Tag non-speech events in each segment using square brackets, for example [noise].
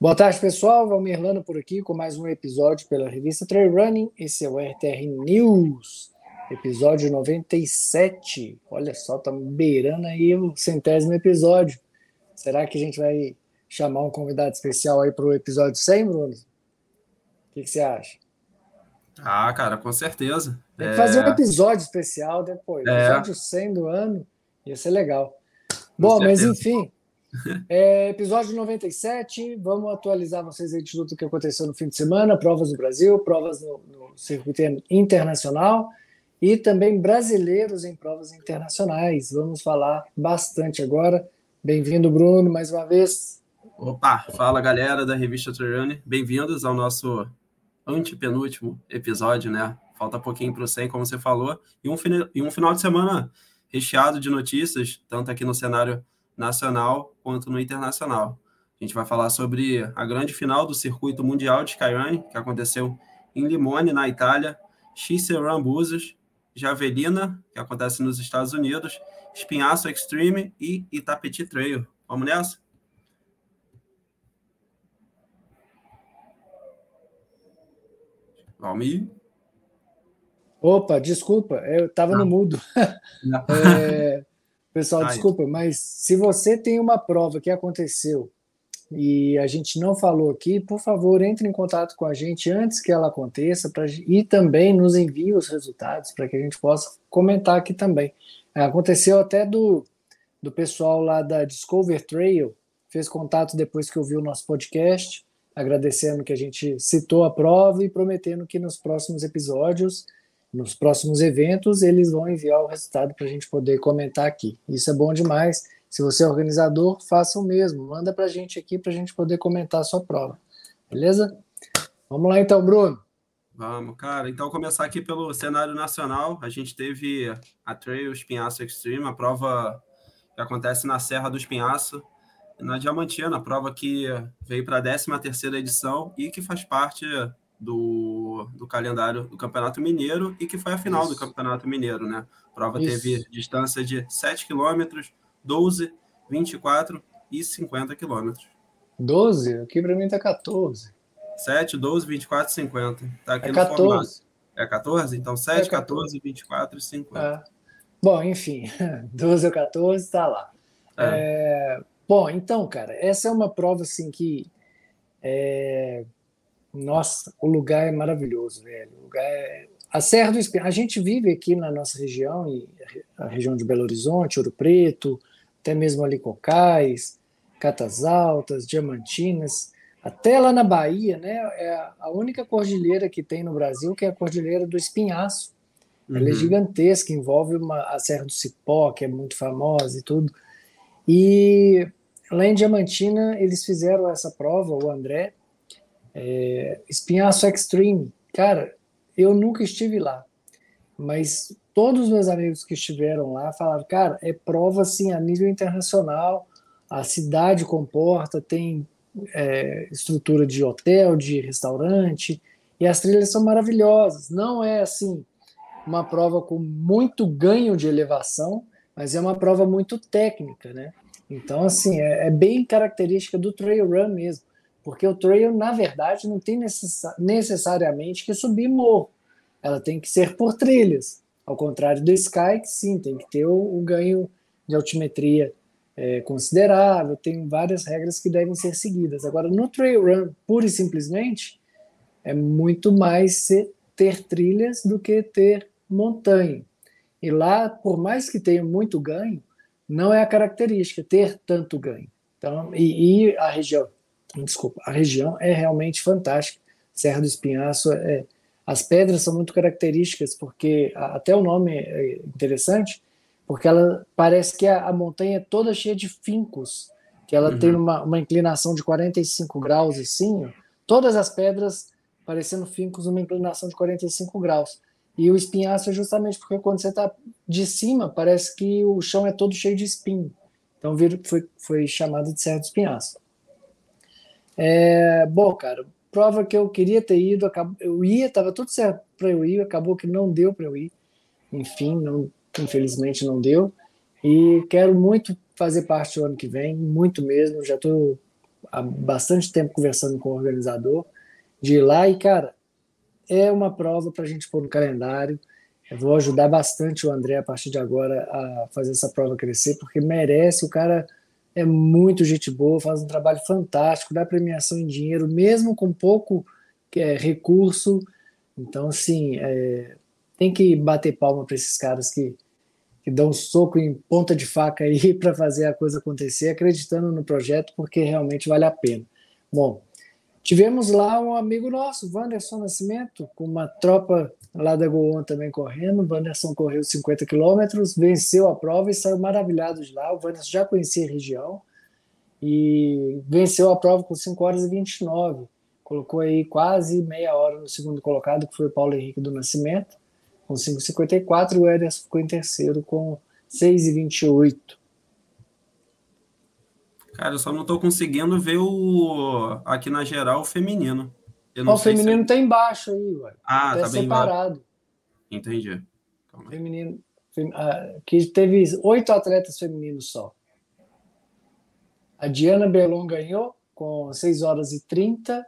Boa tarde, pessoal. Valmir Lano por aqui com mais um episódio pela revista Trail Running. Esse é o RTR News, episódio 97. Olha só, estamos beirando aí o centésimo episódio. Será que a gente vai chamar um convidado especial aí para o episódio 100, Bruno? O que, que, você acha? Ah, cara, com certeza. Tem que é... fazer um episódio especial depois. É... Episódio 100 do ano. Ia ser legal. Com Bom, certeza. mas enfim, [laughs] é, episódio 97, vamos atualizar vocês aí de tudo que aconteceu no fim de semana, provas no Brasil, provas no, no circuito internacional e também brasileiros em provas internacionais. Vamos falar bastante agora. Bem-vindo, Bruno, mais uma vez. Opa, fala galera da revista Traiane, bem-vindos ao nosso antepenúltimo episódio, né? Falta pouquinho para o 100, como você falou, e um, e um final de semana recheado de notícias, tanto aqui no cenário nacional quanto no internacional. A gente vai falar sobre a grande final do circuito mundial de Skyrunning, que aconteceu em Limone, na Itália, Xceran Búzios, Javelina, que acontece nos Estados Unidos, Espinhaço Extreme e Itapeti Trail. Vamos nessa? Valmir? Opa, desculpa, eu estava no mudo. [laughs] é, Pessoal, desculpa, mas se você tem uma prova que aconteceu e a gente não falou aqui, por favor, entre em contato com a gente antes que ela aconteça pra, e também nos envie os resultados para que a gente possa comentar aqui também. É, aconteceu até do, do pessoal lá da Discover Trail, fez contato depois que ouviu o nosso podcast, agradecendo que a gente citou a prova e prometendo que nos próximos episódios nos próximos eventos, eles vão enviar o resultado para a gente poder comentar aqui. Isso é bom demais. Se você é organizador, faça o mesmo. Manda para a gente aqui para a gente poder comentar a sua prova. Beleza? Vamos lá então, Bruno. Vamos, cara. Então, começar aqui pelo cenário nacional. A gente teve a Trail Espinhaço Extreme, a prova que acontece na Serra do Espinhaço, na Diamantina, a prova que veio para a 13 terceira edição e que faz parte do, do calendário do Campeonato Mineiro e que foi a final Isso. do Campeonato Mineiro, né? A prova Isso. teve distância de 7 quilômetros, 12, 24 e 50 quilômetros. 12? Aqui para mim tá 14. 7, 12, 24 e 50. Tá aqui é no 14. Formato. É 14? Então 7, é 14, 24 e 50. É. Bom, enfim, [laughs] 12 ou 14 está lá. É. É... Bom, então, cara, essa é uma prova assim que é, nossa, o lugar é maravilhoso, velho. O lugar é... A Serra do Espinho, a gente vive aqui na nossa região, a região de Belo Horizonte, Ouro Preto, até mesmo ali Cocais, Catas Altas, Diamantinas, até lá na Bahia, né? É a única cordilheira que tem no Brasil que é a Cordilheira do Espinhaço. Uhum. Ela é uhum. gigantesca, envolve uma, a Serra do Cipó, que é muito famosa e tudo. E lá em Diamantina, eles fizeram essa prova, o André, é, Espinhaço Extreme, cara, eu nunca estive lá, mas todos os meus amigos que estiveram lá falaram, cara, é prova assim a nível internacional, a cidade comporta, tem é, estrutura de hotel, de restaurante, e as trilhas são maravilhosas. Não é assim uma prova com muito ganho de elevação, mas é uma prova muito técnica, né? Então, assim, é, é bem característica do trail run mesmo. Porque o trail, na verdade, não tem necessariamente que subir morro. Ela tem que ser por trilhas. Ao contrário do Sky, que sim, tem que ter o, o ganho de altimetria é, considerável, tem várias regras que devem ser seguidas. Agora, no trail run, pura e simplesmente, é muito mais ser, ter trilhas do que ter montanha. E lá, por mais que tenha muito ganho, não é a característica ter tanto ganho. Então, e, e a região desculpa, a região é realmente fantástica. Serra do Espinhaço, é, as pedras são muito características, porque até o nome é interessante, porque ela parece que a, a montanha é toda cheia de fincos, que ela uhum. tem uma, uma inclinação de 45 graus assim, todas as pedras parecendo fincos numa inclinação de 45 graus. E o espinhaço é justamente porque quando você está de cima, parece que o chão é todo cheio de espinho. Então foi, foi chamado de Serra do Espinhaço. É, bom, cara, prova que eu queria ter ido, acabou, eu ia, estava tudo certo para eu ir, acabou que não deu para eu ir. Enfim, não, infelizmente não deu. E quero muito fazer parte do ano que vem, muito mesmo. Já estou há bastante tempo conversando com o organizador de ir lá e, cara, é uma prova para a gente pôr no calendário. Eu vou ajudar bastante o André a partir de agora a fazer essa prova crescer, porque merece. O cara é muito gente boa, faz um trabalho fantástico, dá premiação em dinheiro, mesmo com pouco é, recurso. Então, assim, é, tem que bater palma para esses caras que, que dão soco em ponta de faca aí [laughs] para fazer a coisa acontecer, acreditando no projeto, porque realmente vale a pena. Bom, tivemos lá um amigo nosso, Wanderson Nascimento, com uma tropa lá da Goon também correndo. O Wanderson correu 50 quilômetros, venceu a prova e saiu maravilhado de lá. O Wanderson já conhecia a região e venceu a prova com 5 horas e 29. Colocou aí quase meia hora no segundo colocado, que foi o Paulo Henrique do Nascimento com 5,54 e o Ederson ficou em terceiro com 6,28. Cara, eu só não estou conseguindo ver o aqui na geral o feminino. O feminino está embaixo aí, ué. Ah, tá, tá separado. Entendi. Feminino, fem, ah, que teve oito atletas femininos só. A Diana Belon ganhou com 6 horas e 30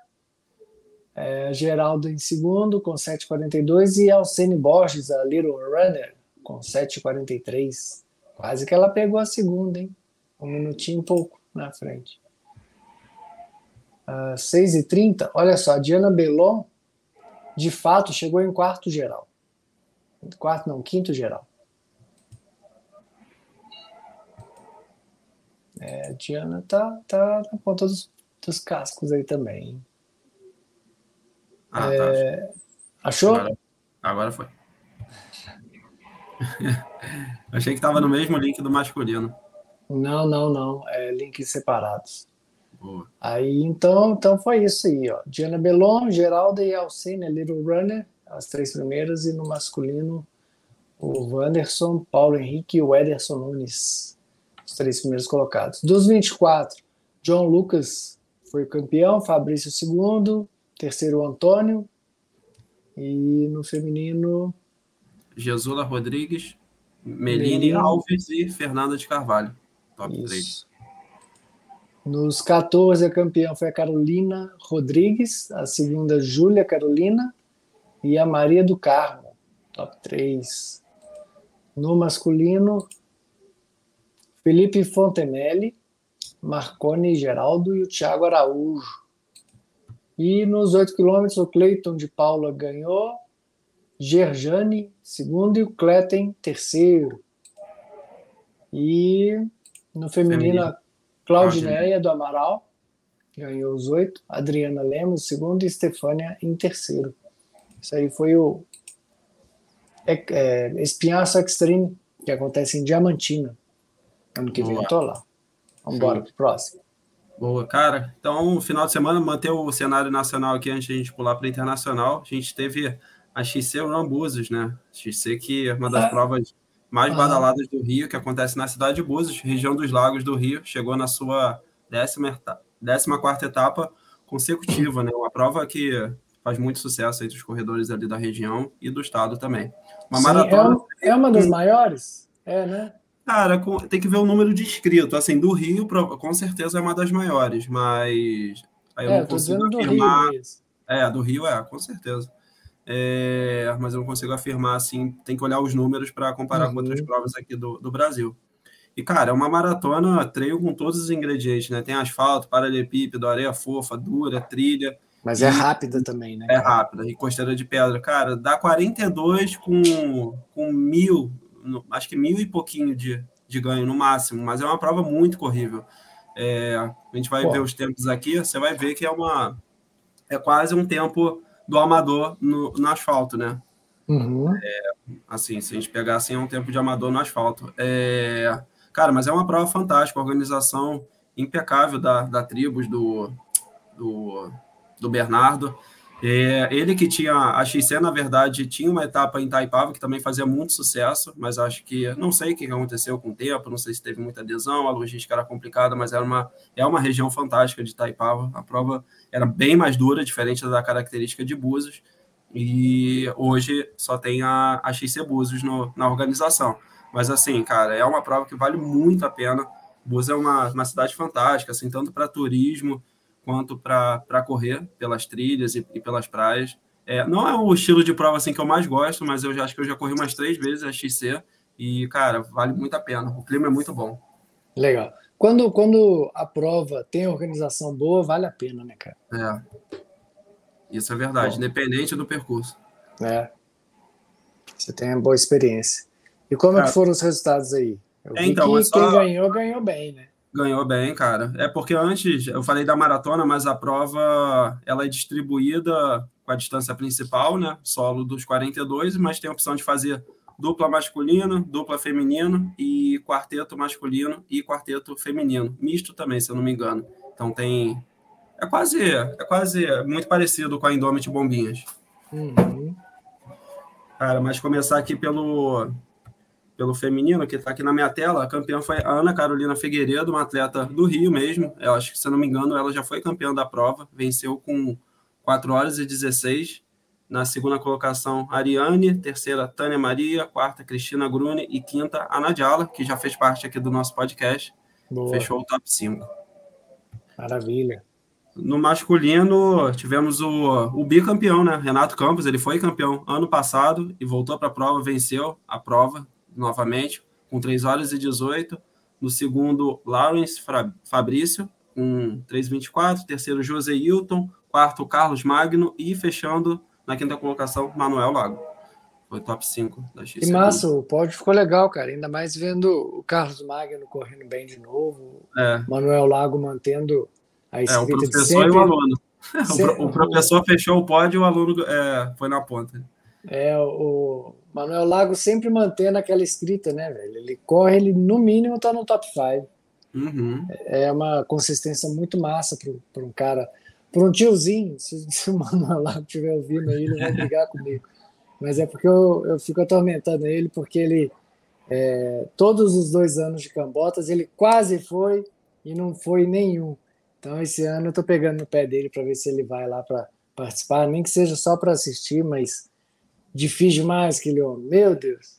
é, Geraldo em segundo, com 7,42, e Alcene Borges, a Little Runner, com 7,43. Quase que ela pegou a segunda, hein? Um minutinho e pouco na frente. Uh, 6,30, olha só, a Diana Belon, de fato, chegou em quarto geral. Quarto, não, quinto geral. É, a Diana tá, tá na ponta dos, dos cascos aí também. Ah, tá. é... Achou? Agora, agora foi. [laughs] Achei que estava no mesmo link do masculino. Não, não, não. É links separados. Boa. Aí, então, então foi isso aí, ó. Diana Belon, Geralda e Alcine, Little Runner, as três primeiras, e no masculino, o Wanderson, Paulo Henrique e o Ederson Nunes, os três primeiros colocados. Dos 24, John Lucas foi campeão, Fabrício segundo, terceiro Antônio e no feminino Jesula Rodrigues, Meline Alves e Fernanda de Carvalho. Top Isso. 3. Nos 14, a campeã foi a Carolina Rodrigues, a segunda, Júlia Carolina e a Maria do Carmo, top 3. No masculino, Felipe Fontenelle, Marconi Geraldo e o Thiago Araújo. E nos 8 quilômetros, o Cleiton de Paula ganhou, Gerjane, segundo, e o Cleten, terceiro. E no feminino, a Claudineia do Amaral ganhou os oito, Adriana Lemos, segundo, e Stefânia em terceiro. Isso aí foi o é, é, Espinhaço Extreme, que acontece em Diamantina. Ano que vem eu tô lá. Vamos embora pro próximo. Boa, cara. Então, final de semana, manter o cenário nacional aqui antes de a gente pular para internacional. A gente teve a XC Rambuzos, né? XC que é uma das ah. provas mais ah. badaladas do Rio, que acontece na cidade de Búzios, região dos Lagos do Rio. Chegou na sua décima, décima quarta etapa consecutiva, né? Uma prova que faz muito sucesso entre os corredores ali da região e do estado também. Uma Sim, maratona. É, é uma das maiores? É, né? Cara, tem que ver o número de inscritos. Assim, do Rio, com certeza é uma das maiores, mas aí eu é, não consigo afirmar. Do Rio, é, do Rio é, com certeza. É, mas eu não consigo afirmar assim, tem que olhar os números para comparar uhum. com outras uhum. provas aqui do, do Brasil. E, cara, é uma maratona treino com todos os ingredientes, né? Tem asfalto, paralelepípedo, areia fofa, dura, trilha. Mas é rápida também, né? É rápida, e costeira de pedra. Cara, dá 42 com, com mil, acho que mil e pouquinho de, de ganho no máximo, mas é uma prova muito corrível. É, a gente vai Pô. ver os tempos aqui, você vai ver que é uma é quase um tempo do amador no, no asfalto, né? Uhum. É, assim, se a gente pegar assim, é um tempo de amador no asfalto. É, cara, mas é uma prova fantástica, organização impecável da, da tribos do, do, do Bernardo. É, ele que tinha, a XC, na verdade, tinha uma etapa em Taipava que também fazia muito sucesso, mas acho que, não sei o que aconteceu com o tempo, não sei se teve muita adesão, a logística era complicada, mas era uma, é uma região fantástica de Taipava, a prova era bem mais dura, diferente da característica de Búzios, e hoje só tem a, a XC Búzios no, na organização. Mas assim, cara, é uma prova que vale muito a pena, Búzios é uma, uma cidade fantástica, assim, tanto para turismo quanto para correr pelas trilhas e, e pelas praias. É, não é o estilo de prova assim que eu mais gosto, mas eu já acho que eu já corri umas três vezes a XC e, cara, vale muito a pena. O clima é muito bom. Legal. Quando, quando a prova tem organização boa, vale a pena, né, cara? É. Isso é verdade, bom. independente do percurso. É. Você tem uma boa experiência. E como cara, é foram os resultados aí? Eu é, então, que só... quem ganhou, ganhou bem, né? Ganhou bem, cara. É porque antes eu falei da maratona, mas a prova ela é distribuída com a distância principal, né? Solo dos 42, mas tem a opção de fazer dupla masculina, dupla feminino e quarteto masculino e quarteto feminino, misto também, se eu não me engano. Então tem é quase é quase muito parecido com a Indomit Bombinhas. Uhum. Cara, mas começar aqui pelo pelo feminino, que está aqui na minha tela, a campeã foi a Ana Carolina Figueiredo, uma atleta do Rio mesmo. Eu acho que, se eu não me engano, ela já foi campeã da prova, venceu com 4 horas e 16 na segunda colocação, Ariane. Terceira, Tânia Maria. Quarta, Cristina Grune. E quinta, a Nadiala, que já fez parte aqui do nosso podcast. Boa. Fechou o top 5. Maravilha. No masculino, tivemos o, o bicampeão, né? Renato Campos. Ele foi campeão ano passado e voltou para a prova, venceu a prova novamente, com 3 horas e 18. No segundo, Lawrence Fabrício, com 3,24. Terceiro, José Hilton. Quarto, Carlos Magno. E fechando na quinta colocação, Manuel Lago. Foi top 5 da XC. Que massa, o pódio ficou legal, cara. Ainda mais vendo o Carlos Magno correndo bem de novo. É. Manuel Lago mantendo a escrita é, o professor sempre... e o aluno. [laughs] Sempre... O, professor fechou o pódio e o aluno é, foi na ponta. É, o Manuel Lago sempre mantendo aquela escrita, né, velho? Ele corre, ele no mínimo tá no top 5. Uhum. É uma consistência muito massa para um cara para um tiozinho, [laughs] se, se o Manuel lá estiver ouvindo aí, ele vai brigar comigo. Mas é porque eu, eu fico atormentando ele, porque ele, é, todos os dois anos de Cambotas, ele quase foi e não foi nenhum. Então, esse ano eu estou pegando no pé dele para ver se ele vai lá para participar, nem que seja só para assistir, mas difícil demais aquele homem, meu Deus.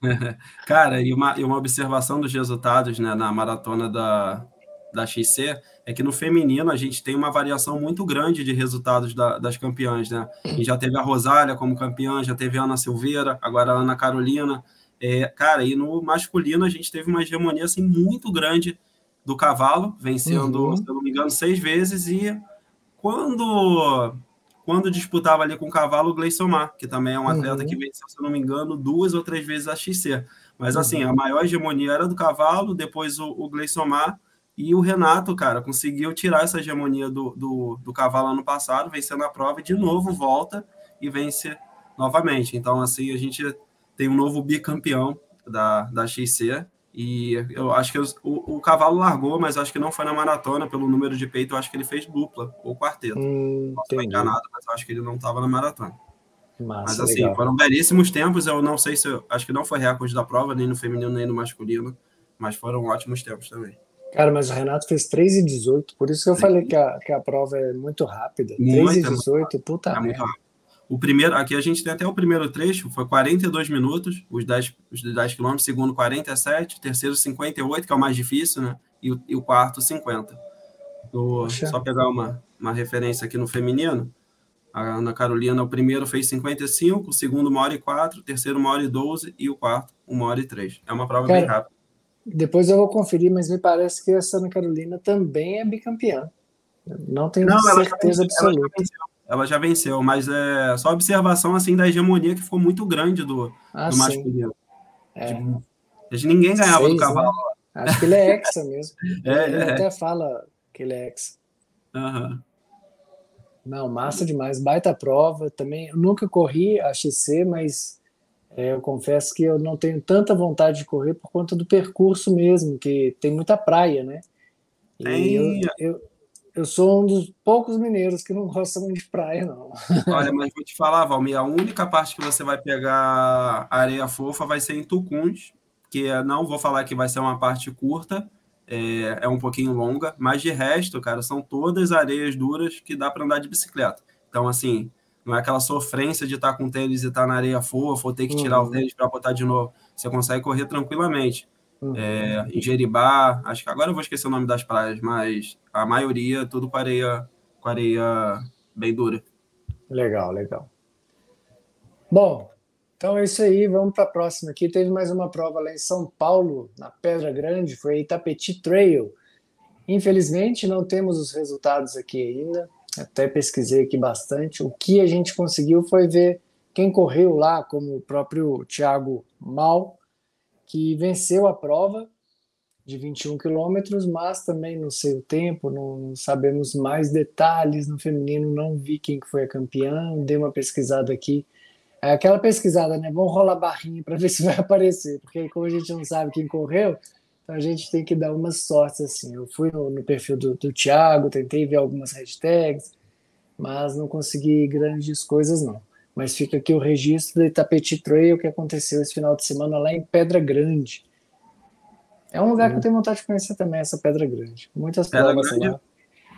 [laughs] Cara, e uma, e uma observação dos resultados né, na maratona da, da XC é que no feminino a gente tem uma variação muito grande de resultados da, das campeãs, né? E já teve a Rosália como campeã, já teve a Ana Silveira, agora a Ana Carolina. É, cara, e no masculino a gente teve uma hegemonia assim, muito grande do cavalo, vencendo, uhum. se eu não me engano, seis vezes, e quando quando disputava ali com o cavalo o Gleison Mar, que também é um atleta uhum. que venceu, se eu não me engano, duas ou três vezes a XC. Mas assim, uhum. a maior hegemonia era do cavalo, depois o, o Gleison Mar, e o Renato, cara, conseguiu tirar essa hegemonia do, do, do cavalo ano passado, vencendo a prova, e de novo volta e vence novamente. Então, assim, a gente tem um novo bicampeão da, da XC. E eu acho que eu, o, o, cavalo largou, mas acho que não foi na maratona, pelo número de peito, eu acho que ele fez dupla ou quarteto. Hum, não enganado, mas eu acho que ele não estava na maratona. Massa, mas assim, legal. foram belíssimos tempos. Eu não sei se. Eu, acho que não foi recorde da prova, nem no feminino, nem no masculino, mas foram ótimos tempos também. Cara, mas o Renato fez 3 e 18, por isso que eu Sim. falei que a, que a prova é muito rápida. Muito, 3 e 18, é puta é merda. O primeiro, aqui a gente tem até o primeiro trecho, foi 42 minutos, os 10, os 10 quilômetros, segundo 47, terceiro 58, que é o mais difícil, né? E o, e o quarto 50. Do, só pegar uma, uma referência aqui no feminino, a Ana Carolina, o primeiro fez 55, o segundo uma hora e 4, o terceiro uma hora e 12 e o quarto uma hora e 3. É uma prova Cara, bem rápida. Depois eu vou conferir, mas me parece que a Ana Carolina também é bicampeã. Não tenho não, certeza absoluta. Ela já, venceu, ela já venceu, mas é só observação assim da hegemonia que ficou muito grande do, ah, do masculino. É. Tipo, ninguém ganhava Seis, do né? cavalo. Né? Acho que ele é hexa mesmo. [laughs] é, ele é. até fala que ele é hexa. Uhum. Não, massa demais. Baita prova também. Eu nunca corri a XC, mas é, eu confesso que eu não tenho tanta vontade de correr por conta do percurso mesmo, que tem muita praia, né? E eu, eu, eu, sou um dos poucos mineiros que não gostam muito de praia, não. [laughs] Olha, mas vou te falar, Valmir, a única parte que você vai pegar areia fofa vai ser em Tucuns, que não vou falar que vai ser uma parte curta, é, é um pouquinho longa, mas de resto, cara, são todas areias duras que dá para andar de bicicleta. Então, assim, não é aquela sofrência de estar com o tênis e estar na areia fofa, ou ter que tirar uhum. o tênis para botar de novo. Você consegue correr tranquilamente. Uhum. é, em Jeribá, acho que agora eu vou esquecer o nome das praias, mas a maioria tudo com areia, com areia bem dura. Legal, legal. Bom, então é isso aí, vamos para a próxima aqui. Teve mais uma prova lá em São Paulo, na Pedra Grande, foi Itapeti Trail. Infelizmente, não temos os resultados aqui ainda, até pesquisei aqui bastante. O que a gente conseguiu foi ver quem correu lá, como o próprio Thiago Mal, que venceu a prova de 21 quilômetros, mas também não sei o tempo, não sabemos mais detalhes no feminino, não vi quem foi a campeã, dei uma pesquisada aqui. É aquela pesquisada, né? Vamos rolar barrinha para [laughs] ver se vai aparecer, porque como a gente não sabe quem correu, então a gente tem que dar umas sortes assim. Eu fui no, no perfil do, do Thiago, tentei ver algumas hashtags, mas não consegui grandes coisas não. Mas fica aqui o registro do Itapeti Trail que aconteceu esse final de semana lá em Pedra Grande. É um lugar que eu tenho vontade de conhecer também, essa Pedra Grande. Muitas Pedra provas Grande, lá.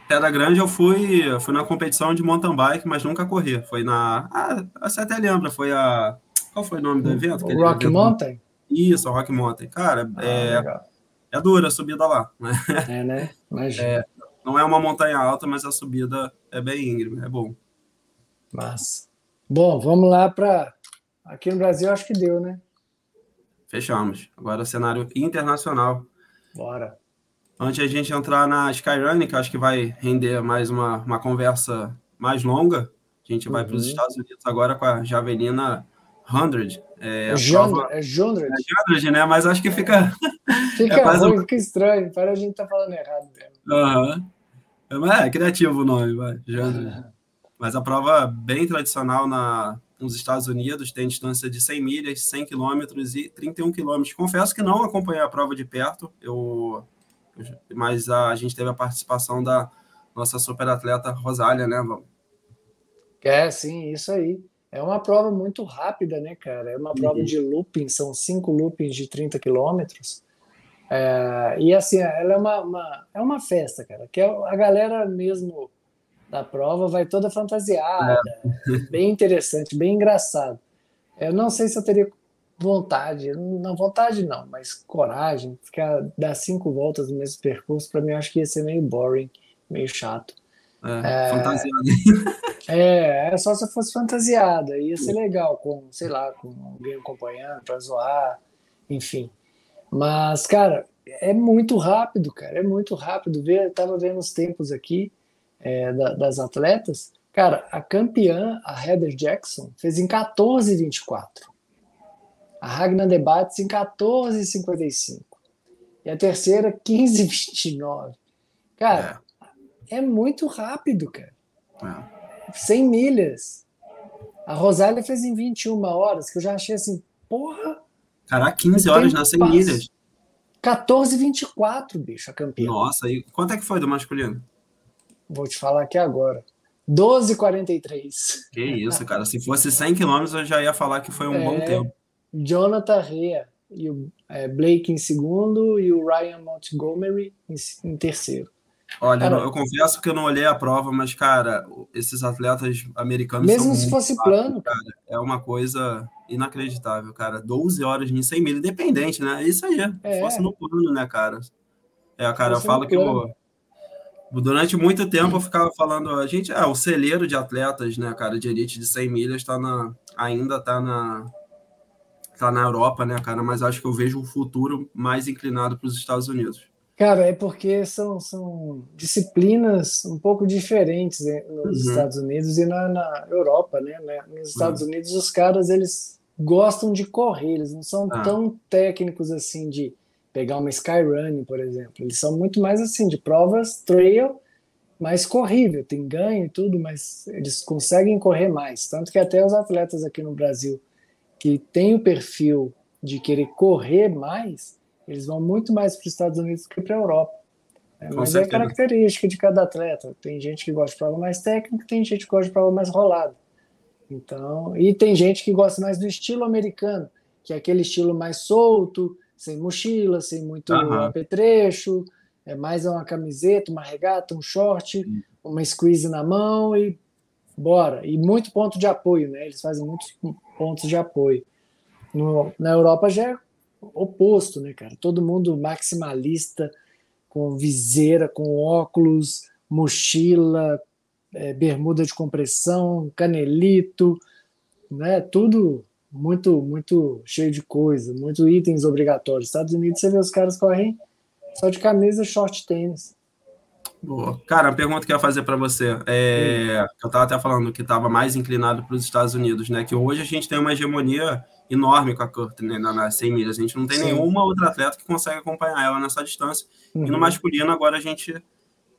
Pedra Grande eu fui, fui na competição de mountain bike, mas nunca corri. Foi na. Ah, você até lembra, foi a. Qual foi o nome do evento? O Rock Mountain? Isso, Rock Mountain. Cara, ah, é, legal. é dura a subida lá. Né? É, né? Imagina. É, não é uma montanha alta, mas a subida é bem íngreme, é bom. Mas, bom, vamos lá para aqui no Brasil acho que deu, né? Fechamos. Agora cenário internacional. Bora. Antes a gente entrar na Skyrunning, que acho que vai render mais uma, uma conversa mais longa, a gente vai para os uhum. Estados Unidos agora com a Javelina 100. É, é, prova... é 100. É 100, né? Mas acho que fica... Fica [laughs] é ruim, um... fica estranho. Para a gente estar tá falando errado mesmo. Uhum. É, é criativo o nome, vai. Uhum. [laughs] Mas a prova bem tradicional na, nos Estados Unidos tem distância de 100 milhas, 100 quilômetros e 31 quilômetros. Confesso que não acompanhei a prova de perto, eu, mas a, gente teve a participação da nossa super atleta Rosália, né, Vamos? É, sim, isso aí. É uma prova muito rápida, né, cara? É uma prova uhum. de looping, são cinco loopings de 30 quilômetros. É, e assim, ela é uma, uma, é uma festa, cara, que é a galera mesmo da prova vai toda fantasiada, é. [laughs] bem interessante, bem engraçado. Eu não sei se eu teria vontade, não vontade não, mas coragem, ficar dar cinco voltas no mesmo percurso, para mim acho que ia ser meio boring, meio chato. É, é fantasiada. [laughs] É, é só se eu fosse fantasiada, ia ser legal, com, sei lá, com alguém acompanhando para zoar, enfim. Mas, cara, é muito rápido, cara, é muito rápido. Ver, tava vendo os tempos aqui é, da, das atletas. Cara, a campeã, a Heather Jackson, fez em 14,24. A Ragnar Debates em 14,55. E a terceira, 15,29. Cara, é. é. muito rápido, cara. É. 100 milhas. A Rosália fez em 21 horas, que eu já achei assim, porra, Caraca, 15 horas nas 100 milhas. 14 24, bicho, a campeã. Nossa, e quanto é que foi do masculino? Vou te falar aqui agora. 12 43. Que isso, cara. Se fosse 100 quilômetros, eu já ia falar que foi um é, bom tempo. Jonathan Rea e o é, Blake em segundo e o Ryan Montgomery em, em terceiro. Olha, cara, eu confesso que eu não olhei a prova, mas, cara, esses atletas americanos. Mesmo se fosse plano. Cara, é uma coisa inacreditável, cara. 12 horas em 100 mil, independente, né? É isso aí. É. Fosse no plano, né, cara? É, cara, eu falo que eu, durante muito tempo eu ficava falando, a gente é o celeiro de atletas, né, cara, de elite de 100 milhas tá na, ainda tá na tá na Europa, né, cara, mas acho que eu vejo o futuro mais inclinado para os Estados Unidos. Cara, é porque são, são disciplinas um pouco diferentes né, nos uhum. Estados Unidos e na, na Europa, né? né? Nos Estados uhum. Unidos os caras eles gostam de correr, eles não são ah. tão técnicos assim de pegar uma skyrunning, por exemplo. Eles são muito mais assim de provas trail, mais corrível, tem ganho e tudo, mas eles conseguem correr mais. Tanto que até os atletas aqui no Brasil que têm o perfil de querer correr mais, eles vão muito mais para os Estados Unidos do que para a Europa. É, mas certeza. é característica de cada atleta. Tem gente que gosta de prova mais técnica, tem gente que gosta de prova mais rolada. Então, e tem gente que gosta mais do estilo americano, que é aquele estilo mais solto, sem mochila, sem muito uhum. apetrecho, é mais uma camiseta, uma regata, um short, uhum. uma squeeze na mão e bora. E muito ponto de apoio, né? Eles fazem muitos pontos de apoio. No, na Europa já é oposto, né, cara? Todo mundo maximalista, com viseira, com óculos, mochila, é, bermuda de compressão, canelito, né? Tudo muito, muito cheio de coisa, muito itens obrigatórios. Estados Unidos, você vê os caras correm só de camisa, short, tênis. Boa. Cara, pergunta que eu ia fazer para você é, hum. eu estava até falando que estava mais inclinado para os Estados Unidos, né? Que hoje a gente tem uma hegemonia enorme com a Courtney né, nas 100 milhas. A gente não tem Sim. nenhuma outra atleta que consegue acompanhar ela nessa distância. Uhum. E no uhum. masculino agora a gente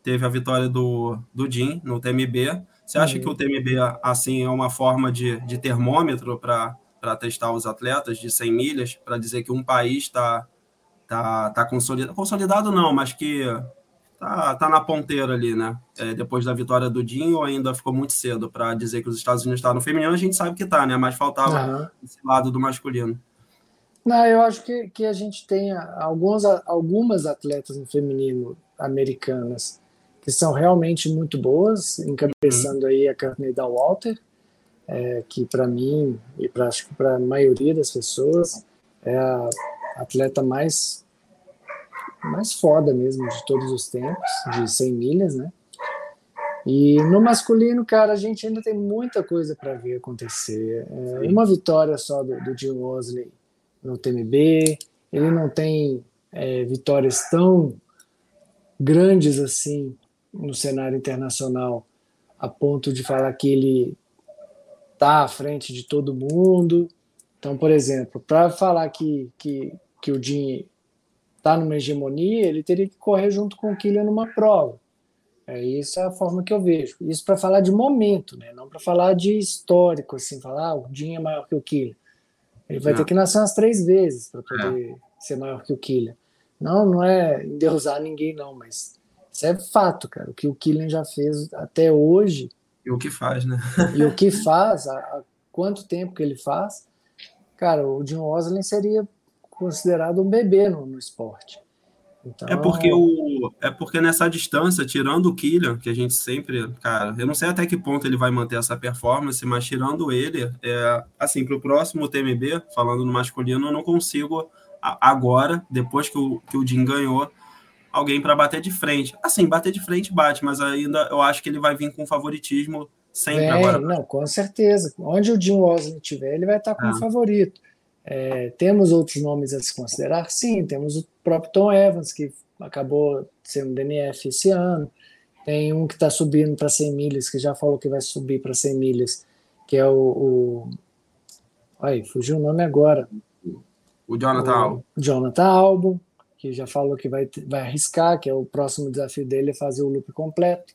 teve a vitória do, do Jim no TMB. Você acha uhum. que o TMB assim é uma forma de, de termômetro para para testar os atletas de 100 milhas, para dizer que um país está tá, tá consolidado, consolidado não, mas que tá, tá na ponteira ali, né? É, depois da vitória do Dinho, ainda ficou muito cedo para dizer que os Estados Unidos estão tá no feminino, a gente sabe que tá, né? Mas faltava uhum. esse lado do masculino. Não, eu acho que, que a gente tem alguns, algumas atletas no feminino americanas que são realmente muito boas, encabeçando uhum. aí a Courtney da Walter, é, que para mim e para acho que para a maioria das pessoas é a atleta mais mais foda mesmo de todos os tempos, de 100 milhas, né? E no masculino, cara, a gente ainda tem muita coisa para ver acontecer. É, uma vitória só do, do Jim Wosley no TMB, ele não tem é, vitórias tão grandes assim no cenário internacional a ponto de falar que ele está à frente de todo mundo. Então, por exemplo, para falar que, que, que o Jim está numa hegemonia, ele teria que correr junto com o Kylian numa prova. É, isso é a forma que eu vejo. Isso para falar de momento, né? não para falar de histórico, assim, falar ah, o Jim é maior que o Kylian. Ele vai não. ter que nascer umas três vezes para poder é. ser maior que o Kylian. Não, não é endeusar ninguém, não, mas isso é fato, cara. O que o Kylian já fez até hoje e o que faz, né? e o que [laughs] faz, há, quanto tempo que ele faz, cara, o Jim Oslin seria considerado um bebê no, no esporte. Então... É porque o é porque nessa distância, tirando o Killian, que a gente sempre, cara, eu não sei até que ponto ele vai manter essa performance, mas tirando ele, é, assim, para o próximo TMB, falando no masculino, eu não consigo agora, depois que o, que o Jim ganhou, alguém para bater de frente. Assim, bater de frente bate, mas ainda eu acho que ele vai vir com favoritismo sempre é, agora. Não, com certeza. Onde o Jim Wosley estiver, ele vai estar com é. favorito. É, temos outros nomes a se considerar? Sim, temos o próprio Tom Evans, que acabou sendo DNF esse ano. Tem um que está subindo para 100 milhas, que já falou que vai subir para 100 milhas, que é o. o... Ai, fugiu o nome agora. O Jonathan Albon. Jonathan Albon que já falou que vai, vai arriscar, que é o próximo desafio dele é fazer o loop completo.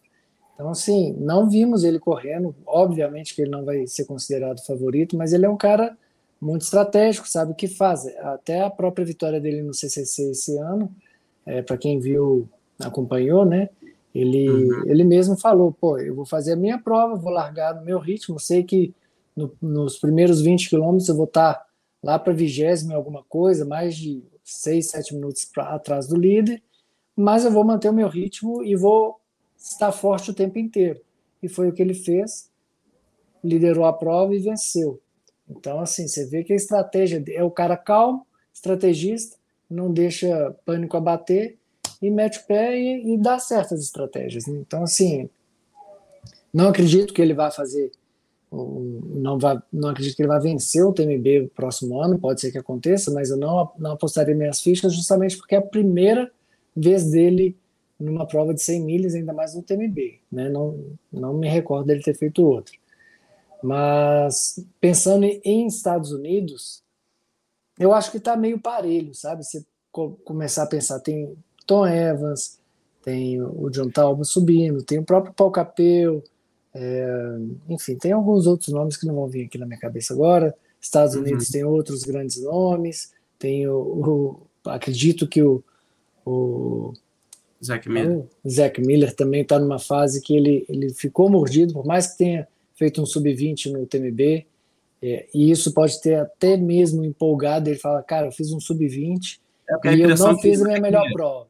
Então, assim, não vimos ele correndo. Obviamente que ele não vai ser considerado favorito, mas ele é um cara muito estratégico, sabe o que faz. Até a própria vitória dele no CCC esse ano, é, para quem viu, acompanhou, né? Ele, uhum. ele mesmo falou: pô, eu vou fazer a minha prova, vou largar no meu ritmo. Sei que no, nos primeiros 20 quilômetros eu vou estar tá lá para vigésimo alguma coisa, mais de seis, sete minutos pra, atrás do líder, mas eu vou manter o meu ritmo e vou estar forte o tempo inteiro. E foi o que ele fez, liderou a prova e venceu. Então, assim, você vê que a estratégia é o cara calmo, estrategista, não deixa pânico abater e mete o pé e, e dá certas estratégias. Então, assim, não acredito que ele vá fazer não, não acredito que ele vai vencer o TMB próximo ano, pode ser que aconteça, mas eu não, não apostaria minhas fichas justamente porque é a primeira vez dele numa prova de 100 milhas, ainda mais no TMB. Né? Não, não me recordo dele ter feito outro. Mas pensando em Estados Unidos, eu acho que está meio parelho, sabe? Você começar a pensar, tem Tom Evans, tem o John Talbot subindo, tem o próprio Paul Capel, é, enfim, tem alguns outros nomes que não vão vir aqui na minha cabeça agora. Estados uhum. Unidos tem outros grandes nomes. Tem o, o acredito que o, o Zach Miller. O Zach Miller também está numa fase que ele, ele ficou mordido, por mais que tenha feito um sub-20 no TMB, é, e isso pode ter até mesmo empolgado. Ele fala, cara, eu fiz um sub-20 é e eu não fiz a minha melhor prova.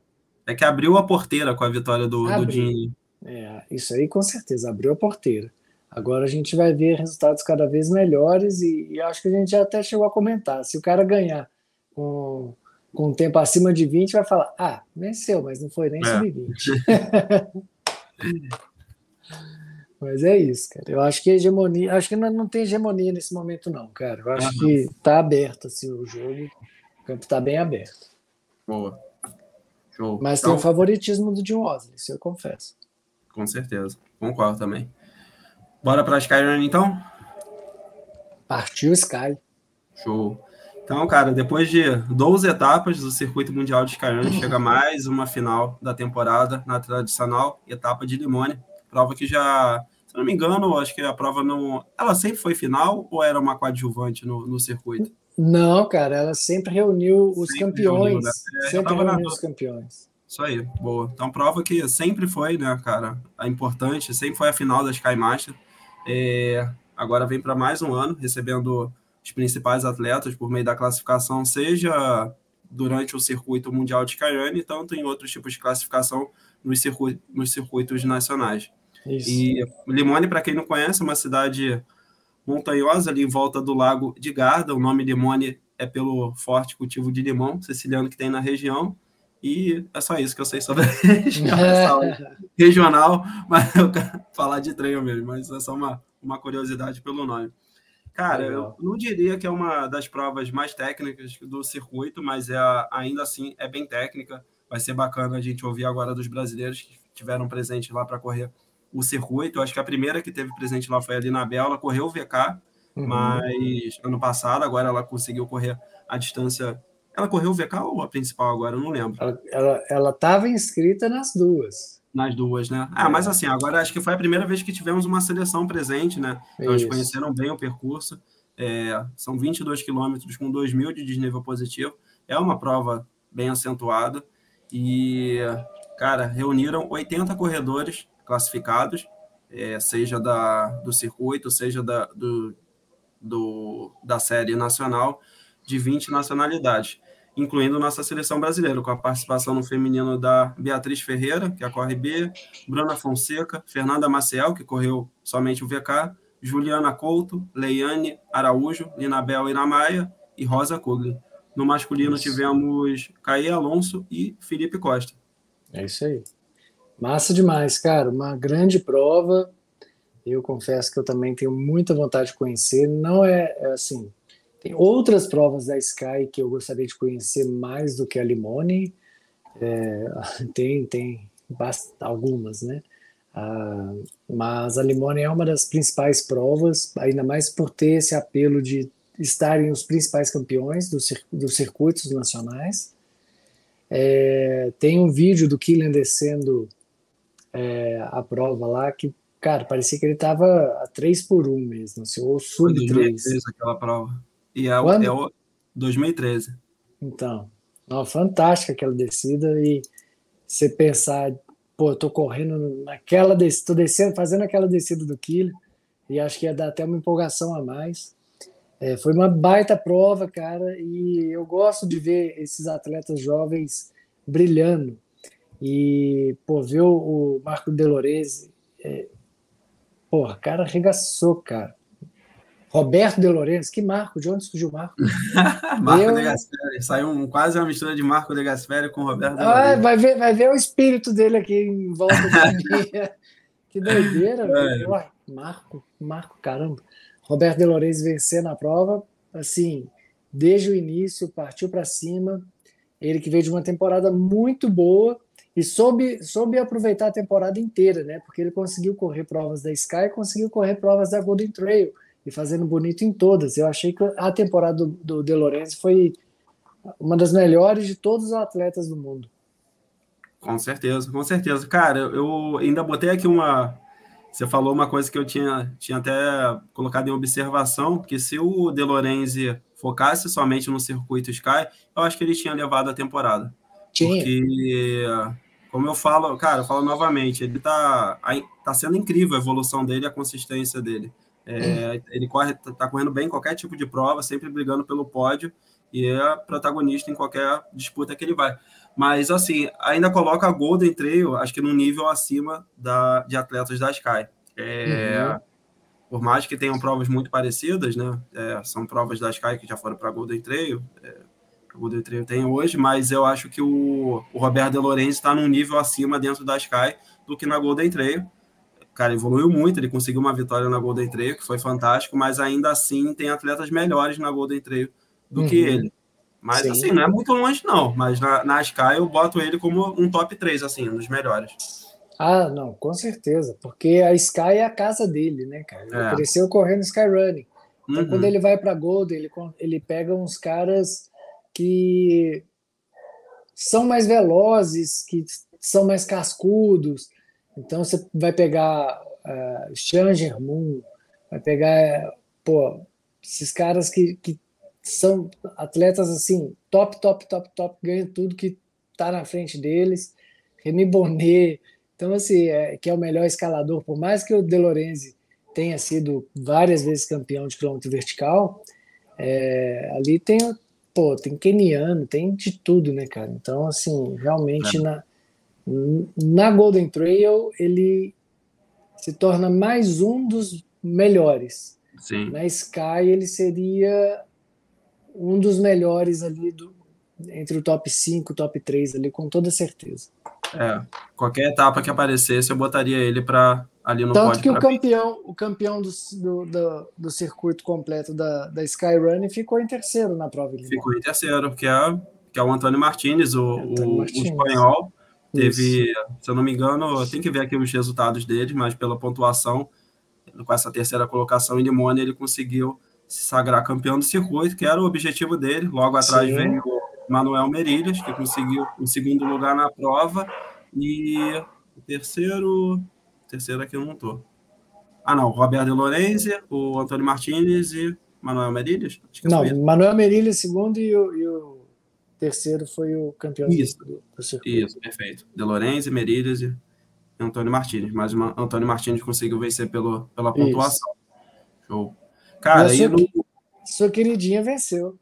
É que abriu a porteira com a vitória do, do Jim. É, isso aí com certeza abriu a porteira. Agora a gente vai ver resultados cada vez melhores e, e, acho que a gente já até chegou a comentar. Se o cara ganhar com, com um tempo acima de 20 vai falar: ah, venceu, mas não foi nem é. sub-20. [laughs] mas é isso, cara. Eu acho que hegemonia, acho que não, não tem hegemonia nesse momento, não, cara. Eu acho uhum. que tá aberto assim, o jogo, o campo tá bem aberto. Boa. Show. Mas então, tem o favoritismo do Jim Osley, isso eu confesso. Com certeza, concordo também. Bora para Skyrun então? Partiu Sky. Show. Então, cara, depois de 12 etapas do Circuito Mundial de Skyrun, [laughs] chega mais uma final da temporada na tradicional etapa de Limone. Prova que já, se não me engano, acho que a prova não. Ela sempre foi final ou era uma coadjuvante no, no circuito? Não, cara, ela sempre reuniu os sempre campeões. Reuniu, né? é, sempre reuniu os campeões. Isso aí, boa. Então, prova que sempre foi, né, cara, a importante, sempre foi a final da Sky Master. É, agora vem para mais um ano, recebendo os principais atletas por meio da classificação, seja durante o circuito mundial de Skyrun, tanto em outros tipos de classificação nos, circuitos, nos circuitos nacionais. Isso. E Limone, para quem não conhece, é uma cidade montanhosa ali em volta do lago de Garda. O nome Limone é pelo forte cultivo de limão siciliano que tem na região. E é só isso que eu sei sobre [laughs] a região, [laughs] regional, mas eu quero falar de treino mesmo, mas é só uma, uma curiosidade pelo nome. Cara, Legal. eu não diria que é uma das provas mais técnicas do circuito, mas é, ainda assim é bem técnica. Vai ser bacana a gente ouvir agora dos brasileiros que tiveram presente lá para correr o circuito. Eu acho que a primeira que teve presente lá foi a Linabel, ela correu o VK, uhum. mas ano passado, agora ela conseguiu correr a distância. Ela correu o VK ou a principal agora? Eu não lembro. Ela estava inscrita nas duas. Nas duas, né? Ah, é. mas assim, agora acho que foi a primeira vez que tivemos uma seleção presente, né? Então, eles conheceram bem o percurso. É, são 22 quilômetros com 2 mil de desnível positivo. É uma prova bem acentuada. E, cara, reuniram 80 corredores classificados, é, seja da, do circuito, seja da, do, do, da série nacional, de 20 nacionalidades, incluindo nossa seleção brasileira, com a participação no feminino da Beatriz Ferreira, que é a corre B, Bruna Fonseca, Fernanda Maciel, que correu somente o VK, Juliana Couto, Leiane Araújo, Linabel Iramaia e Rosa Kugli. No masculino isso. tivemos Caí Alonso e Felipe Costa. É isso aí. Massa demais, cara. Uma grande prova. Eu confesso que eu também tenho muita vontade de conhecer. Não é, é assim. Tem outras provas da Sky que eu gostaria de conhecer mais do que a Limone. É, [laughs] tem, tem algumas, né? Ah, mas a Limone é uma das principais provas, ainda mais por ter esse apelo de estarem os principais campeões dos, dos circuitos nacionais. É, tem um vídeo do Killian descendo é, a prova lá, que, cara, parecia que ele estava a 3 por 1 mesmo, assim, ou sub 3. 2013 aquela prova. E é, Quando? é o 2013. Então, ó, fantástica aquela descida e você pensar, pô, eu tô correndo naquela descida, tô descendo, fazendo aquela descida do quilo, e acho que ia dar até uma empolgação a mais. É, foi uma baita prova, cara, e eu gosto de ver esses atletas jovens brilhando. E, pô, ver o, Marco Delorese, é, porra, cara arregaçou, cara. Roberto De Lorenzo, que Marco? De onde surgiu o Marco? [laughs] Marco Eu... De Gasperi. Saiu um, quase uma mistura de Marco De Gasperi com Roberto De ah, vai ver, vai ver o espírito dele aqui em volta da minha. [laughs] que doideira, é. Ué, Marco, Marco, caramba. Roberto De Lorenzo vencendo a prova, assim, desde o início, partiu para cima. Ele que veio de uma temporada muito boa, e soube, soube aproveitar a temporada inteira, né? Porque ele conseguiu correr provas da Sky, conseguiu correr provas da Golden Trail e fazendo bonito em todas. Eu achei que a temporada do, do De Lorenzo foi uma das melhores de todos os atletas do mundo. Com certeza, com certeza. Cara, eu ainda botei aqui uma. Você falou uma coisa que eu tinha, tinha até colocado em observação, que se o De Lorenzi focasse somente no circuito Sky, eu acho que ele tinha levado a temporada. Tinha. Porque, como eu falo, cara, eu falo novamente, ele tá, tá sendo incrível a evolução dele, a consistência dele. É. Ele corre, tá correndo bem em qualquer tipo de prova, sempre brigando pelo pódio e é protagonista em qualquer disputa que ele vai. Mas, assim, ainda coloca a Golden Trail, acho que num nível acima da, de atletas da Sky. É, uhum. Por mais que tenham provas muito parecidas, né? É, são provas da Sky que já foram para a Golden Trail. É, a Golden Trail tem hoje, mas eu acho que o, o Roberto De Lorenzi está num nível acima dentro da Sky do que na Golden Trail. Cara evoluiu muito, ele conseguiu uma vitória na Golden Trail, que foi fantástico, mas ainda assim tem atletas melhores na Golden Trail do uhum. que ele. Mas Sim. assim, não é muito longe, não. Mas na, na Sky eu boto ele como um top 3, assim, um dos melhores. Ah, não, com certeza. Porque a Sky é a casa dele, né, cara? Ele é. cresceu correndo Skyrunning. Então, uhum. quando ele vai para Gold, ele, ele pega uns caras que são mais velozes, que são mais cascudos. Então, você vai pegar uh, Changer Moon, vai pegar, pô, esses caras que, que são atletas assim, top, top, top, top, ganham tudo que tá na frente deles. Remy Bonnet, então, assim, é, que é o melhor escalador, por mais que o De Lorenzi tenha sido várias vezes campeão de quilômetro vertical, é, ali tem, pô, tem keniano, tem de tudo, né, cara? Então, assim, realmente é. na, na Golden Trail ele se torna mais um dos melhores. Sim. Na Sky ele seria um dos melhores ali do, entre o top 5 e o top 3 ali, com toda certeza. É, qualquer etapa que aparecesse, eu botaria ele para ali no Tanto que o campeão, o campeão do, do, do, do, circuito completo da, da Skyrun ficou em terceiro na prova. Ficou em terceiro, que é, que é o Antônio Martinez, o, Antônio o, Martínez. o espanhol. Teve, Isso. se eu não me engano, tem que ver aqui os resultados dele, mas pela pontuação, com essa terceira colocação em Limone, ele conseguiu se sagrar campeão do circuito, que era o objetivo dele. Logo atrás Sim. veio o Manuel Merilhas, que conseguiu o segundo lugar na prova, e o terceiro Terceiro aqui eu não tô. Ah, não. Roberto de Lorenzi, o Antônio Martinez e Manuel Merilhas? não, Manuel Merilhas segundo e o, e o, terceiro foi o campeão isso, do, do circuito. Isso, perfeito. De Lorenzi, Merilhas e Antônio Martinez. Mas o Antônio Martinez conseguiu vencer pelo, pela pontuação. Isso. Show. Cara, aí no... Sua queridinha venceu.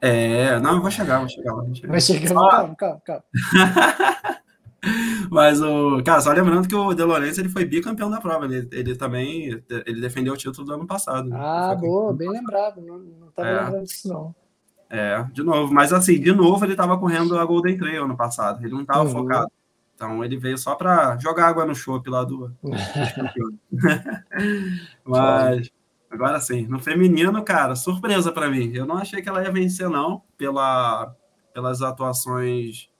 É, não, vai chegar, vai chegar. Vai chegar, vai chegar. calma, calma, calma. [laughs] Mas o. Cara, só lembrando que o De Lorenzo ele foi bicampeão da prova. Ele, ele também ele defendeu o título do ano passado. Ah, boa, bem lembrado. Não, não tava é. lembrando disso, não. É, de novo. Mas assim, de novo, ele estava correndo a Golden Trail ano passado. Ele não estava uhum. focado. Então ele veio só para jogar água no chope lá do. [laughs] Mas. Agora sim, no feminino, cara, surpresa para mim. Eu não achei que ela ia vencer, não, pela, pelas atuações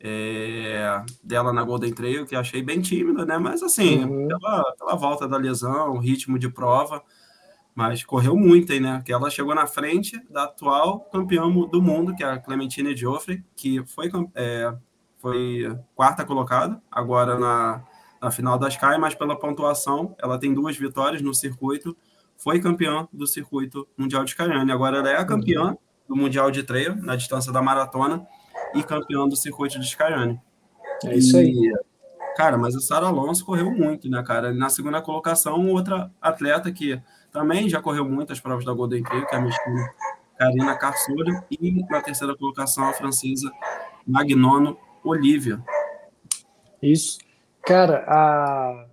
é, dela na Golden Trail, que achei bem tímida, né? Mas assim, uhum. pela, pela, volta da lesão, ritmo de prova, mas correu muito, hein, né? Que ela chegou na frente da atual campeã do mundo, que é a Clementine Joffre, que foi, é, foi quarta colocada, agora na, na final das Sky, mas pela pontuação, ela tem duas vitórias no circuito, foi campeã do circuito mundial de Cayenne. Agora ela é a campeã uhum. do mundial de trail na distância da maratona e campeão do circuito de Skyane. É isso aí. cara, mas o Sara Alonso correu muito, né, cara? Na segunda colocação, outra atleta que também já correu muitas provas da Golden Trail, que é a mexicana Karina Carsolho, e na terceira colocação, a francesa Magnono Olivia. Isso. Cara, a,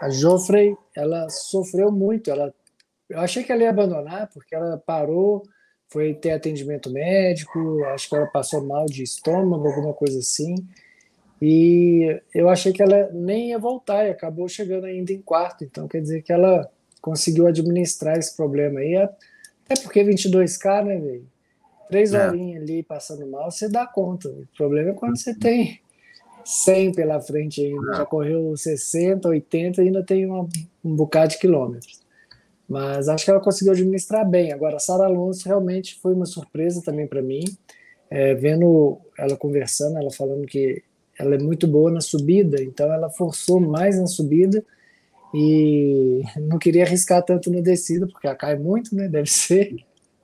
a Joffrey, ela sofreu muito. Ela, eu achei que ela ia abandonar, porque ela parou foi ter atendimento médico, acho que ela passou mal de estômago, alguma coisa assim. E eu achei que ela nem ia voltar e acabou chegando ainda em quarto. Então quer dizer que ela conseguiu administrar esse problema aí. Até porque 22K, né, velho? Três é. horinhas ali passando mal, você dá conta. O problema é quando você tem 100 pela frente ainda. Já correu 60, 80 e ainda tem uma, um bocado de quilômetros. Mas acho que ela conseguiu administrar bem. Agora, a Sara Alonso realmente foi uma surpresa também para mim. É, vendo ela conversando, ela falando que ela é muito boa na subida, então ela forçou mais na subida e não queria arriscar tanto na descida, porque ela cai muito, né? Deve ser.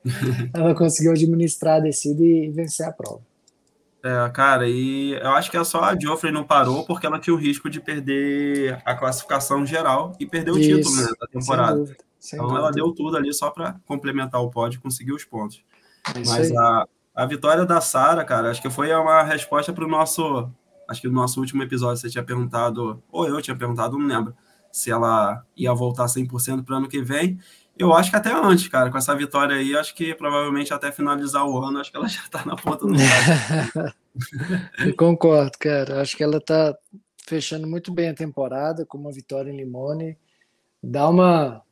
[laughs] ela conseguiu administrar a descida e vencer a prova. É, cara, e eu acho que é só a Joffrey não parou porque ela tinha o risco de perder a classificação geral e perder o Isso, título né, da temporada. Sem então dúvida. ela deu tudo ali só para complementar o pódio e conseguir os pontos. É Mas a, a vitória da Sara, cara, acho que foi uma resposta para o nosso. Acho que no nosso último episódio você tinha perguntado, ou eu tinha perguntado, não lembro, se ela ia voltar 100% para o ano que vem. Eu acho que até antes, cara, com essa vitória aí, acho que provavelmente até finalizar o ano, acho que ela [laughs] já está na ponta do [laughs] Eu concordo, cara. Acho que ela está fechando muito bem a temporada com uma vitória em Limone. Dá uma,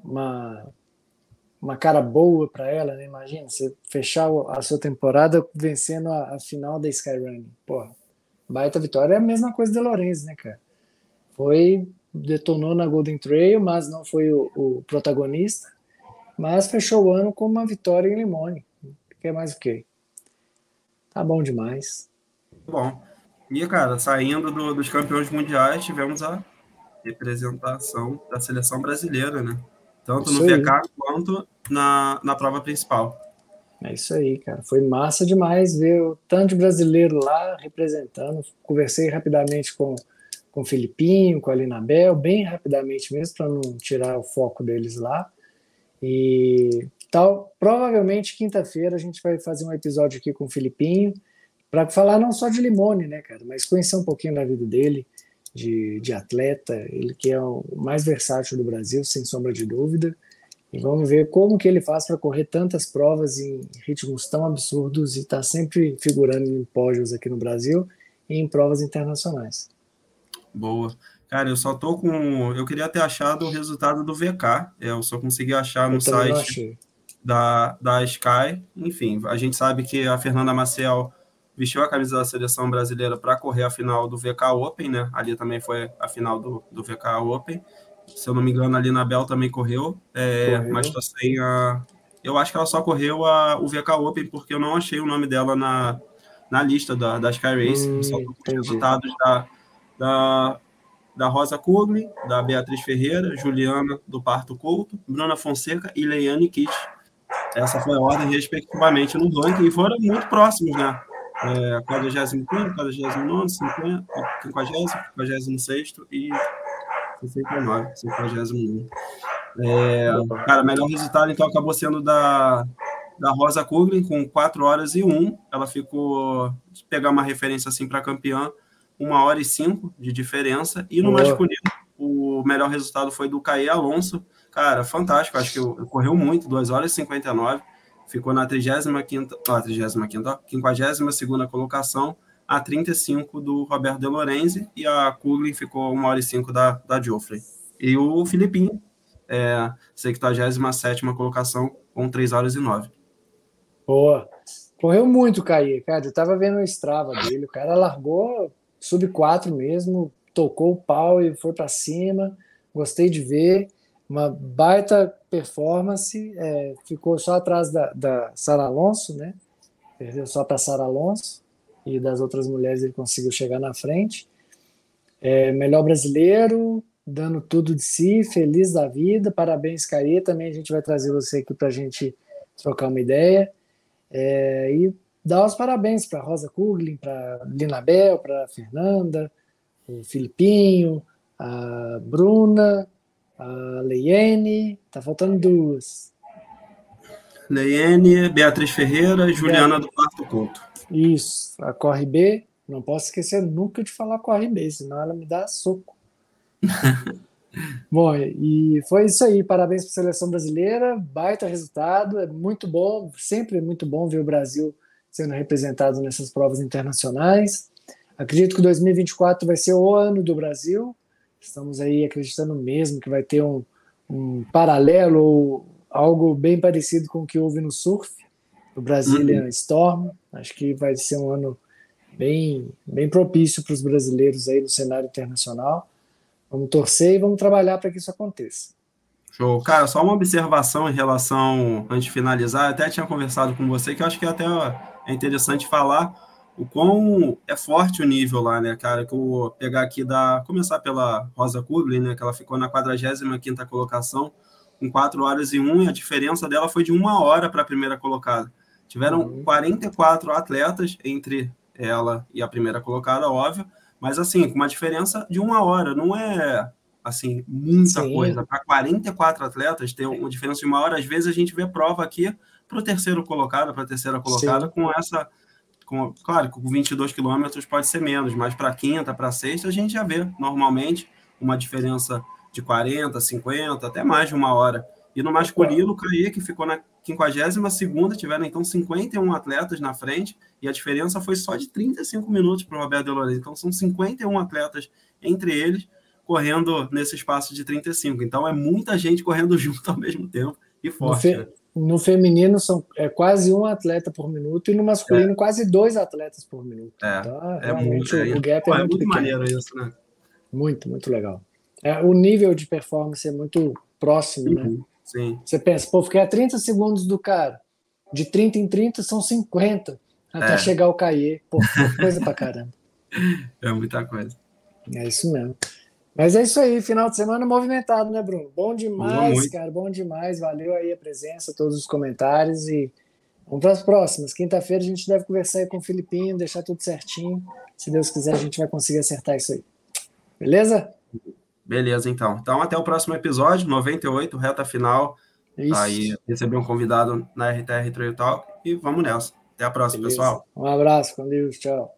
uma, uma cara boa para ela, né? Imagina você fechar a sua temporada vencendo a, a final da Skyrunning. Porra, baita vitória. É a mesma coisa da Lorenz, né, cara? Foi detonou na Golden Trail, mas não foi o, o protagonista. Mas fechou o ano com uma vitória em Limone. Quer mais o quê? Tá bom demais. Bom. E, cara, saindo do, dos campeões mundiais, tivemos a representação da seleção brasileira, né? Tanto isso no aí. VK quanto na, na prova principal. É isso aí, cara. Foi massa demais ver o tanto de brasileiro lá representando. Conversei rapidamente com com o Filipinho, com a Linabel, bem rapidamente mesmo, para não tirar o foco deles lá. E tal, provavelmente quinta-feira a gente vai fazer um episódio aqui com o Filipinho, para falar não só de Limone, né, cara, mas conhecer um pouquinho da vida dele, de, de atleta, ele que é o mais versátil do Brasil, sem sombra de dúvida. E vamos ver como que ele faz para correr tantas provas em ritmos tão absurdos e estar tá sempre figurando em pódios aqui no Brasil e em provas internacionais. Boa. Cara, eu só tô com. Eu queria ter achado o resultado do VK. É, eu só consegui achar no site da, da Sky. Enfim, a gente sabe que a Fernanda Maciel vestiu a camisa da seleção brasileira para correr a final do VK Open, né? Ali também foi a final do, do VK Open. Se eu não me engano, ali na Bel também correu, é, correu. mas tô sem a. Eu acho que ela só correu a, o VK Open porque eu não achei o nome dela na, na lista da, da Sky Race. Hum, só tô com os resultados da da, da Rosa Kugli, da Beatriz Ferreira, Juliana do Parto Couto, Bruna Fonseca e Leiane Kitt. Essa foi a ordem, respectivamente, no ranking, e foram muito próximos, né? É, 45, 49, 50, 50, 56 e 69, 59. É, cara, melhor resultado, então, acabou sendo da, da Rosa Kugli, com 4 horas e 1. Ela ficou, se pegar uma referência assim para campeã, uma hora e cinco de diferença. E no Boa. masculino, o melhor resultado foi do Caê Alonso. Cara, fantástico. Acho que correu muito, 2 horas e 59. Ficou na 35 ah, 35 52 colocação, a 35 do Roberto De Lorenzi. E a Kugli ficou 1 hora e 5 da, da Geoffrey. E o Filipinho, é, 77 colocação, com 3 horas e 9. Boa. Correu muito, Caí, cara. Eu tava vendo o Strava dele. O cara largou sub 4 mesmo, tocou o pau e foi para cima. Gostei de ver. Uma baita performance. É, ficou só atrás da, da Sara Alonso, né? Perdeu só para Sara Alonso. E das outras mulheres ele conseguiu chegar na frente. É, melhor brasileiro, dando tudo de si, feliz da vida. Parabéns, Caí. Também a gente vai trazer você aqui para a gente trocar uma ideia. É, e dar os parabéns para Rosa Kuglin, para Lina Bel, para Fernanda, o Filipinho, a Bruna, a Leiene, tá faltando duas. Leiene, Beatriz Ferreira, Juliana do Quarto Couto. Isso, a Corre B, não posso esquecer nunca de falar Corre B, senão ela me dá soco. [laughs] bom, e foi isso aí, parabéns para a seleção brasileira, baita resultado, é muito bom, sempre é muito bom ver o Brasil sendo representado nessas provas internacionais. Acredito que 2024 vai ser o ano do Brasil. Estamos aí acreditando mesmo que vai ter um, um paralelo ou algo bem parecido com o que houve no surf, o Brazilian uhum. Storm. Acho que vai ser um ano bem, bem propício para os brasileiros aí no cenário internacional. Vamos torcer e vamos trabalhar para que isso aconteça. Show. Cara, só uma observação em relação, antes de finalizar, eu até tinha conversado com você, que eu acho que até é interessante falar o quão é forte o nível lá, né, cara? Que eu vou pegar aqui da. Começar pela Rosa Kugli, né? Que ela ficou na 45 colocação, com 4 horas e 1, e a diferença dela foi de uma hora para a primeira colocada. Tiveram uhum. 44 atletas entre ela e a primeira colocada, óbvio, mas assim, com uma diferença de uma hora, não é assim, muita Sim. coisa. Para 44 atletas, ter uma diferença de uma hora, às vezes a gente vê prova aqui para o terceiro colocado, para a terceira colocada, Sim. com essa. Com, claro, com 22 quilômetros pode ser menos, mas para quinta, para sexta, a gente já vê normalmente uma diferença de 40, 50, até mais de uma hora. E no masculino, o Kaique ficou na 52 tiveram então 51 atletas na frente, e a diferença foi só de 35 minutos para o Roberto De Lorenzo. Então são 51 atletas entre eles, correndo nesse espaço de 35. Então é muita gente correndo [laughs] junto ao mesmo tempo e forte. No, né? No feminino são é quase um atleta por minuto, e no masculino é. quase dois atletas por minuto. É, então, é muito, o, o gap é, é muito, muito maneiro isso, né? Muito, muito legal. É, o nível de performance é muito próximo, né? uhum. né? Sim. Você pensa, pô, fiquei a 30 segundos do cara. De 30 em 30 são 50 até é. chegar o Caie. Pô, coisa pra caramba. [laughs] É muita coisa. É isso mesmo. Mas é isso aí, final de semana movimentado, né, Bruno? Bom demais, cara, bom demais. Valeu aí a presença, todos os comentários e vamos para as próximas. Quinta-feira a gente deve conversar aí com o Filipinho, deixar tudo certinho. Se Deus quiser, a gente vai conseguir acertar isso aí. Beleza? Beleza, então. Então, até o próximo episódio, 98, reta final. Isso. Aí, receber um convidado na RTR Trail Talk e vamos nessa. Até a próxima, Beleza. pessoal. Um abraço, com Deus, tchau.